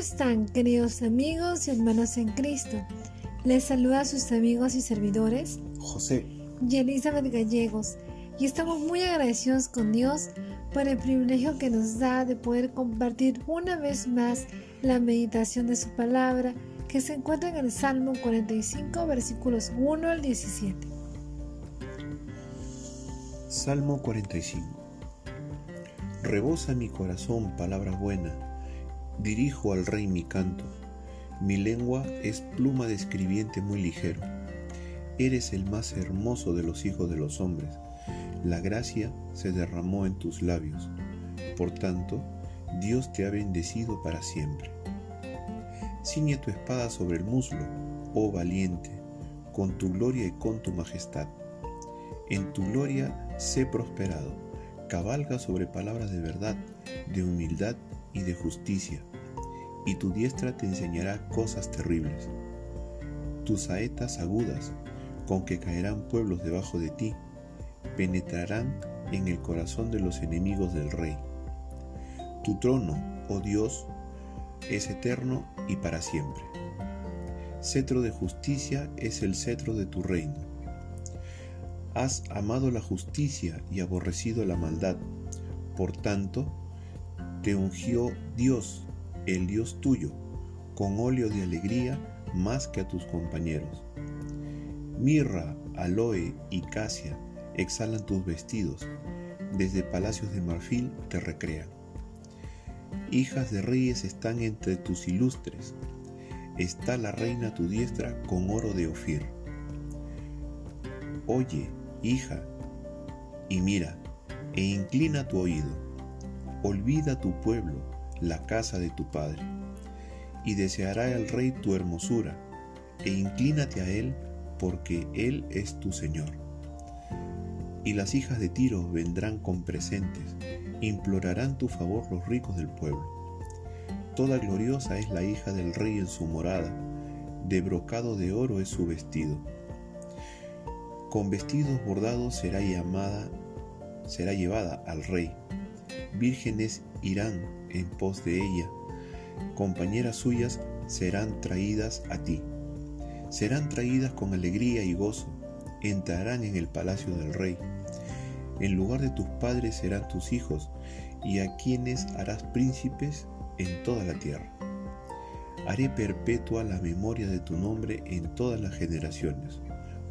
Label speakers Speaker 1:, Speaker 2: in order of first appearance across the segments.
Speaker 1: están, queridos amigos y hermanos en Cristo? Les saluda a sus amigos y servidores
Speaker 2: José
Speaker 1: y Elizabeth Gallegos y estamos muy agradecidos con Dios por el privilegio que nos da de poder compartir una vez más la meditación de su palabra que se encuentra en el Salmo 45 versículos 1 al 17.
Speaker 2: Salmo 45 Rebosa mi corazón palabra buena, dirijo al rey mi canto mi lengua es pluma de escribiente muy ligero. Eres el más hermoso de los hijos de los hombres. La gracia se derramó en tus labios. Por tanto, Dios te ha bendecido para siempre. Ciñe tu espada sobre el muslo, oh valiente, con tu gloria y con tu majestad. En tu gloria sé prosperado. Cabalga sobre palabras de verdad, de humildad y de justicia y tu diestra te enseñará cosas terribles. Tus saetas agudas, con que caerán pueblos debajo de ti, penetrarán en el corazón de los enemigos del rey. Tu trono, oh Dios, es eterno y para siempre. Cetro de justicia es el cetro de tu reino. Has amado la justicia y aborrecido la maldad. Por tanto, te ungió Dios el Dios tuyo, con óleo de alegría más que a tus compañeros. Mirra, aloe y casia exhalan tus vestidos, desde palacios de marfil te recrean. Hijas de reyes están entre tus ilustres, está la reina a tu diestra con oro de Ofir. Oye, hija, y mira, e inclina tu oído, olvida tu pueblo, la casa de tu Padre. Y deseará el Rey tu hermosura, e inclínate a Él, porque Él es tu Señor. Y las hijas de Tiro vendrán con presentes, implorarán tu favor los ricos del pueblo. Toda gloriosa es la hija del Rey en su morada, de brocado de oro es su vestido. Con vestidos bordados será llamada, será llevada al Rey. Vírgenes irán en pos de ella. Compañeras suyas serán traídas a ti. Serán traídas con alegría y gozo. Entrarán en el palacio del rey. En lugar de tus padres serán tus hijos, y a quienes harás príncipes en toda la tierra. Haré perpetua la memoria de tu nombre en todas las generaciones,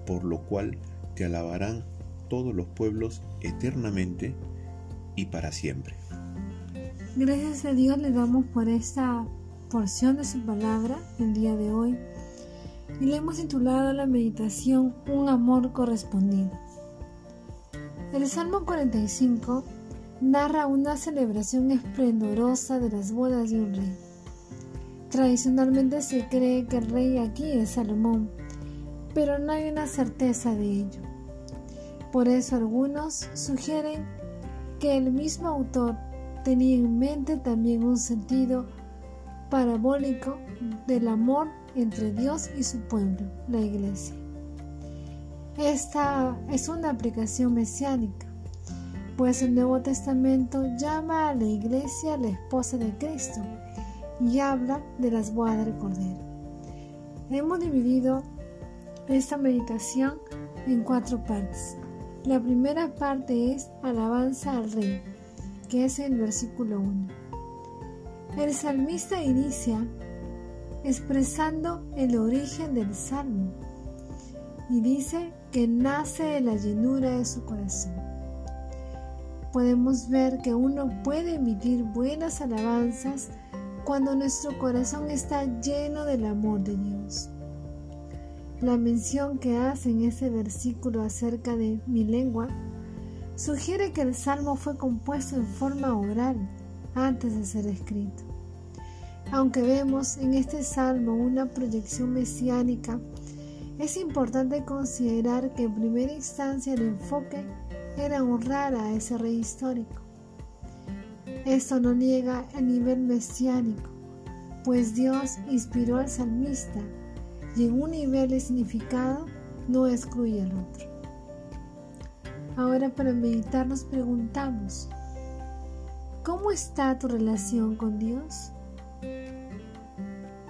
Speaker 2: por lo cual te alabarán todos los pueblos eternamente y para siempre.
Speaker 1: Gracias a Dios le damos por esta porción de su palabra el día de hoy y le hemos titulado la meditación Un amor correspondido. El Salmo 45 narra una celebración esplendorosa de las bodas de un rey. Tradicionalmente se cree que el rey aquí es Salomón, pero no hay una certeza de ello. Por eso algunos sugieren que el mismo autor tenía en mente también un sentido parabólico del amor entre Dios y su pueblo, la iglesia. Esta es una aplicación mesiánica, pues el Nuevo Testamento llama a la iglesia la esposa de Cristo y habla de las bodas del Cordero. Hemos dividido esta meditación en cuatro partes. La primera parte es alabanza al Rey que es el versículo 1. El salmista inicia expresando el origen del salmo y dice que nace de la llenura de su corazón. Podemos ver que uno puede emitir buenas alabanzas cuando nuestro corazón está lleno del amor de Dios. La mención que hace en ese versículo acerca de mi lengua sugiere que el salmo fue compuesto en forma oral antes de ser escrito. Aunque vemos en este salmo una proyección mesiánica, es importante considerar que en primera instancia el enfoque era honrar a ese rey histórico. Esto no niega el nivel mesiánico, pues Dios inspiró al salmista y en un nivel de significado no excluye al otro. Ahora para meditar nos preguntamos, ¿cómo está tu relación con Dios?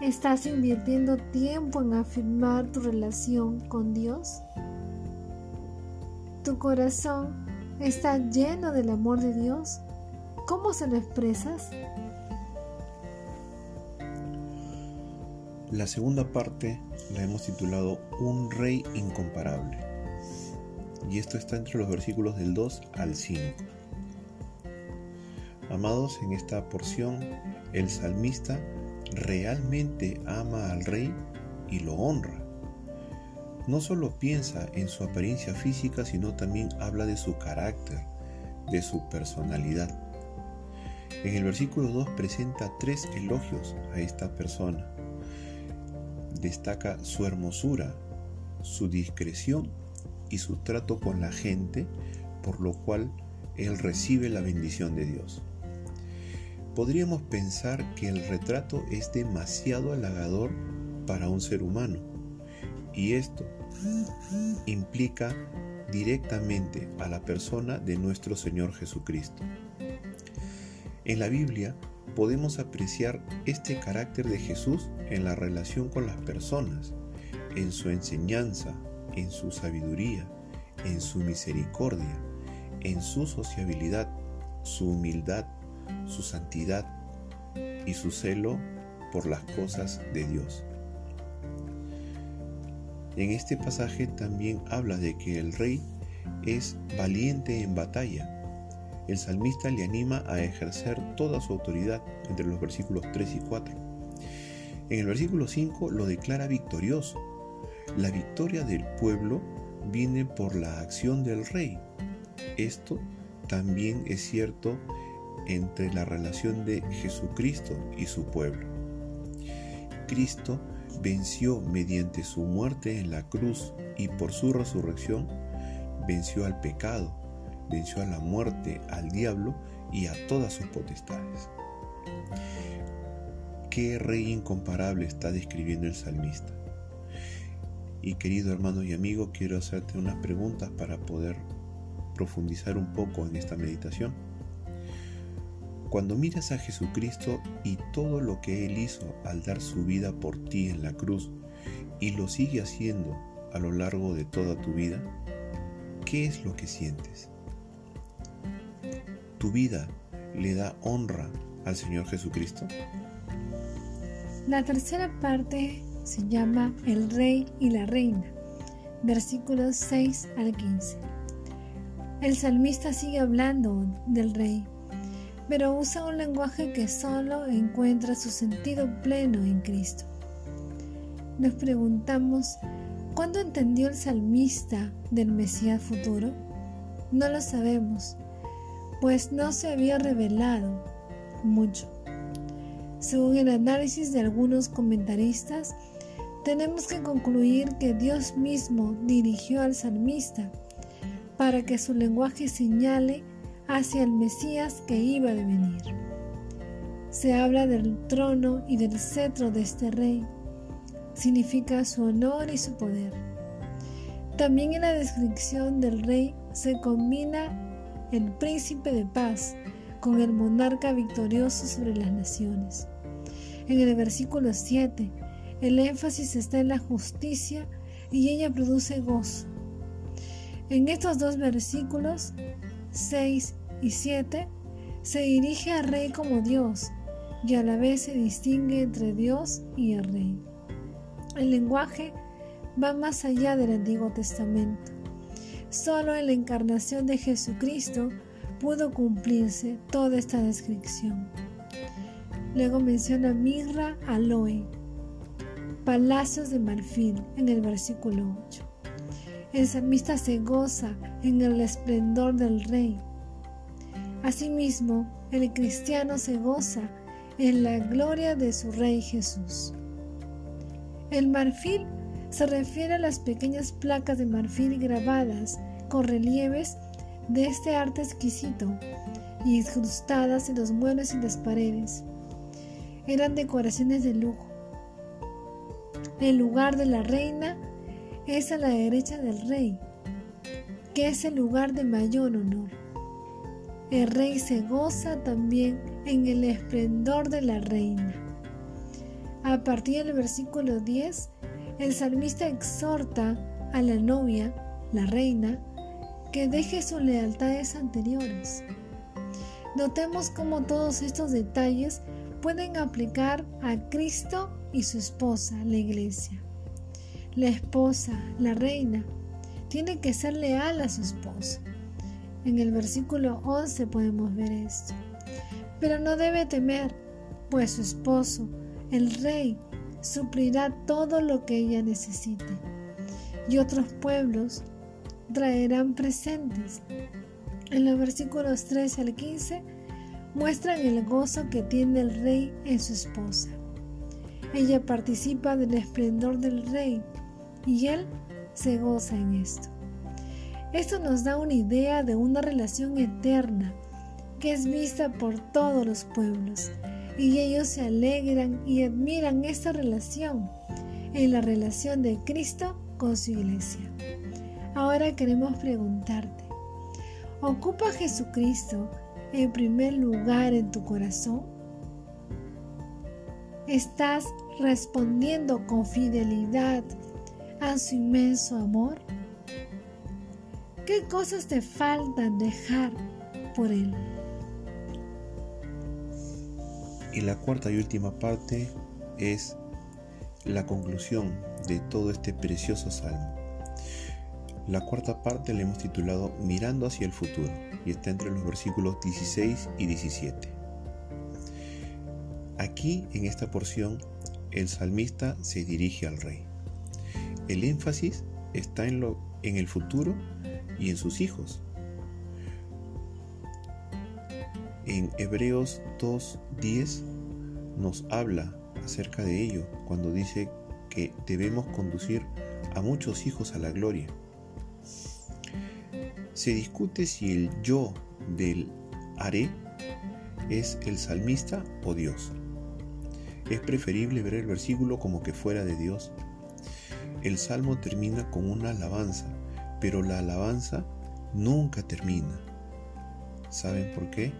Speaker 1: ¿Estás invirtiendo tiempo en afirmar tu relación con Dios? ¿Tu corazón está lleno del amor de Dios? ¿Cómo se lo expresas?
Speaker 2: La segunda parte la hemos titulado Un rey incomparable. Y esto está entre los versículos del 2 al 5. Amados, en esta porción el salmista realmente ama al rey y lo honra. No solo piensa en su apariencia física, sino también habla de su carácter, de su personalidad. En el versículo 2 presenta tres elogios a esta persona destaca su hermosura, su discreción y su trato con la gente, por lo cual él recibe la bendición de Dios. Podríamos pensar que el retrato es demasiado halagador para un ser humano, y esto implica directamente a la persona de nuestro Señor Jesucristo. En la Biblia podemos apreciar este carácter de Jesús en la relación con las personas, en su enseñanza, en su sabiduría, en su misericordia, en su sociabilidad, su humildad, su santidad y su celo por las cosas de Dios. En este pasaje también habla de que el rey es valiente en batalla el salmista le anima a ejercer toda su autoridad entre los versículos 3 y 4. En el versículo 5 lo declara victorioso. La victoria del pueblo viene por la acción del rey. Esto también es cierto entre la relación de Jesucristo y su pueblo. Cristo venció mediante su muerte en la cruz y por su resurrección venció al pecado, venció a la muerte, al diablo y a todas sus potestades. ¿Qué rey incomparable está describiendo el salmista? Y querido hermano y amigo, quiero hacerte unas preguntas para poder profundizar un poco en esta meditación. Cuando miras a Jesucristo y todo lo que Él hizo al dar su vida por ti en la cruz y lo sigue haciendo a lo largo de toda tu vida, ¿qué es lo que sientes? ¿Tu vida le da honra al Señor Jesucristo?
Speaker 1: La tercera parte se llama El Rey y la Reina, versículos 6 al 15. El salmista sigue hablando del Rey, pero usa un lenguaje que solo encuentra su sentido pleno en Cristo. Nos preguntamos, ¿cuándo entendió el salmista del Mesías futuro? No lo sabemos pues no se había revelado mucho. Según el análisis de algunos comentaristas, tenemos que concluir que Dios mismo dirigió al salmista para que su lenguaje señale hacia el Mesías que iba a venir. Se habla del trono y del cetro de este rey. Significa su honor y su poder. También en la descripción del rey se combina el príncipe de paz, con el monarca victorioso sobre las naciones. En el versículo 7, el énfasis está en la justicia y ella produce gozo. En estos dos versículos, 6 y 7, se dirige al rey como Dios y a la vez se distingue entre Dios y el rey. El lenguaje va más allá del Antiguo Testamento. Solo en la encarnación de Jesucristo pudo cumplirse toda esta descripción. Luego menciona mirra aloe, palacios de marfil en el versículo 8. El salmista se goza en el esplendor del rey. Asimismo, el cristiano se goza en la gloria de su rey Jesús. El marfil se refiere a las pequeñas placas de marfil grabadas con relieves de este arte exquisito y incrustadas en los muebles y las paredes. Eran decoraciones de lujo. El lugar de la reina es a la derecha del rey, que es el lugar de mayor honor. El rey se goza también en el esplendor de la reina. A partir del versículo 10, el salmista exhorta a la novia, la reina, que deje sus lealtades anteriores. Notemos cómo todos estos detalles pueden aplicar a Cristo y su esposa, la iglesia. La esposa, la reina, tiene que ser leal a su esposo. En el versículo 11 podemos ver esto. Pero no debe temer, pues su esposo, el rey, suplirá todo lo que ella necesite. Y otros pueblos traerán presentes. En los versículos 13 al 15 muestran el gozo que tiene el rey en su esposa. Ella participa del esplendor del rey y él se goza en esto. Esto nos da una idea de una relación eterna que es vista por todos los pueblos y ellos se alegran y admiran esta relación en la relación de Cristo con su iglesia. Ahora queremos preguntarte, ¿ocupa Jesucristo en primer lugar en tu corazón? ¿Estás respondiendo con fidelidad a su inmenso amor? ¿Qué cosas te faltan dejar por Él?
Speaker 2: Y la cuarta y última parte es la conclusión de todo este precioso salmo. La cuarta parte la hemos titulado Mirando hacia el futuro y está entre los versículos 16 y 17. Aquí, en esta porción, el salmista se dirige al rey. El énfasis está en, lo, en el futuro y en sus hijos. En Hebreos 2.10 nos habla acerca de ello cuando dice que debemos conducir a muchos hijos a la gloria. Se discute si el yo del haré es el salmista o Dios. Es preferible ver el versículo como que fuera de Dios el salmo termina con una alabanza, pero la alabanza nunca termina. ¿Saben por qué?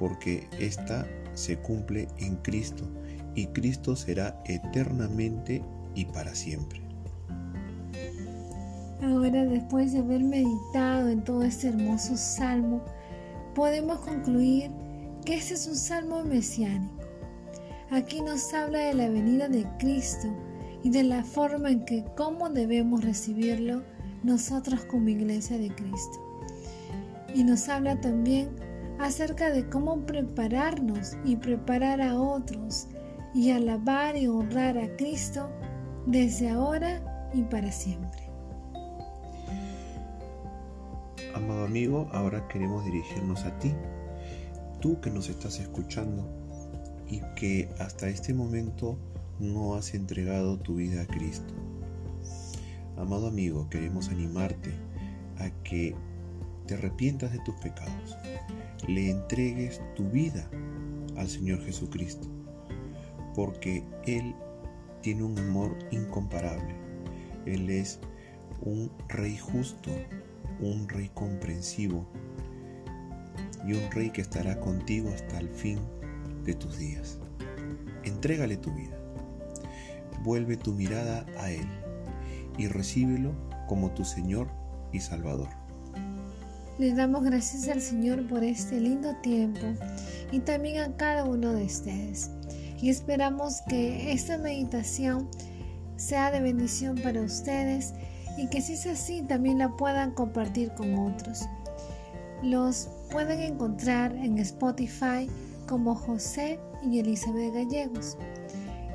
Speaker 2: Porque esta se cumple en Cristo y Cristo será eternamente y para siempre.
Speaker 1: Ahora, después de haber meditado en todo este hermoso salmo, podemos concluir que este es un salmo mesiánico. Aquí nos habla de la venida de Cristo y de la forma en que cómo debemos recibirlo nosotros como iglesia de Cristo. Y nos habla también acerca de cómo prepararnos y preparar a otros y alabar y honrar a Cristo desde ahora y para siempre.
Speaker 2: Amado amigo, ahora queremos dirigirnos a ti, tú que nos estás escuchando y que hasta este momento no has entregado tu vida a Cristo. Amado amigo, queremos animarte a que te arrepientas de tus pecados, le entregues tu vida al Señor Jesucristo, porque Él tiene un amor incomparable. Él es un rey justo, un rey comprensivo y un rey que estará contigo hasta el fin de tus días. Entrégale tu vida vuelve tu mirada a Él y recíbelo como tu Señor y Salvador.
Speaker 1: Les damos gracias al Señor por este lindo tiempo y también a cada uno de ustedes. Y esperamos que esta meditación sea de bendición para ustedes y que si es así también la puedan compartir con otros. Los pueden encontrar en Spotify como José y Elizabeth Gallegos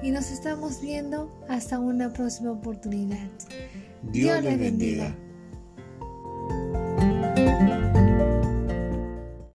Speaker 1: y nos estamos viendo hasta una próxima oportunidad.
Speaker 2: Dios, les bendiga.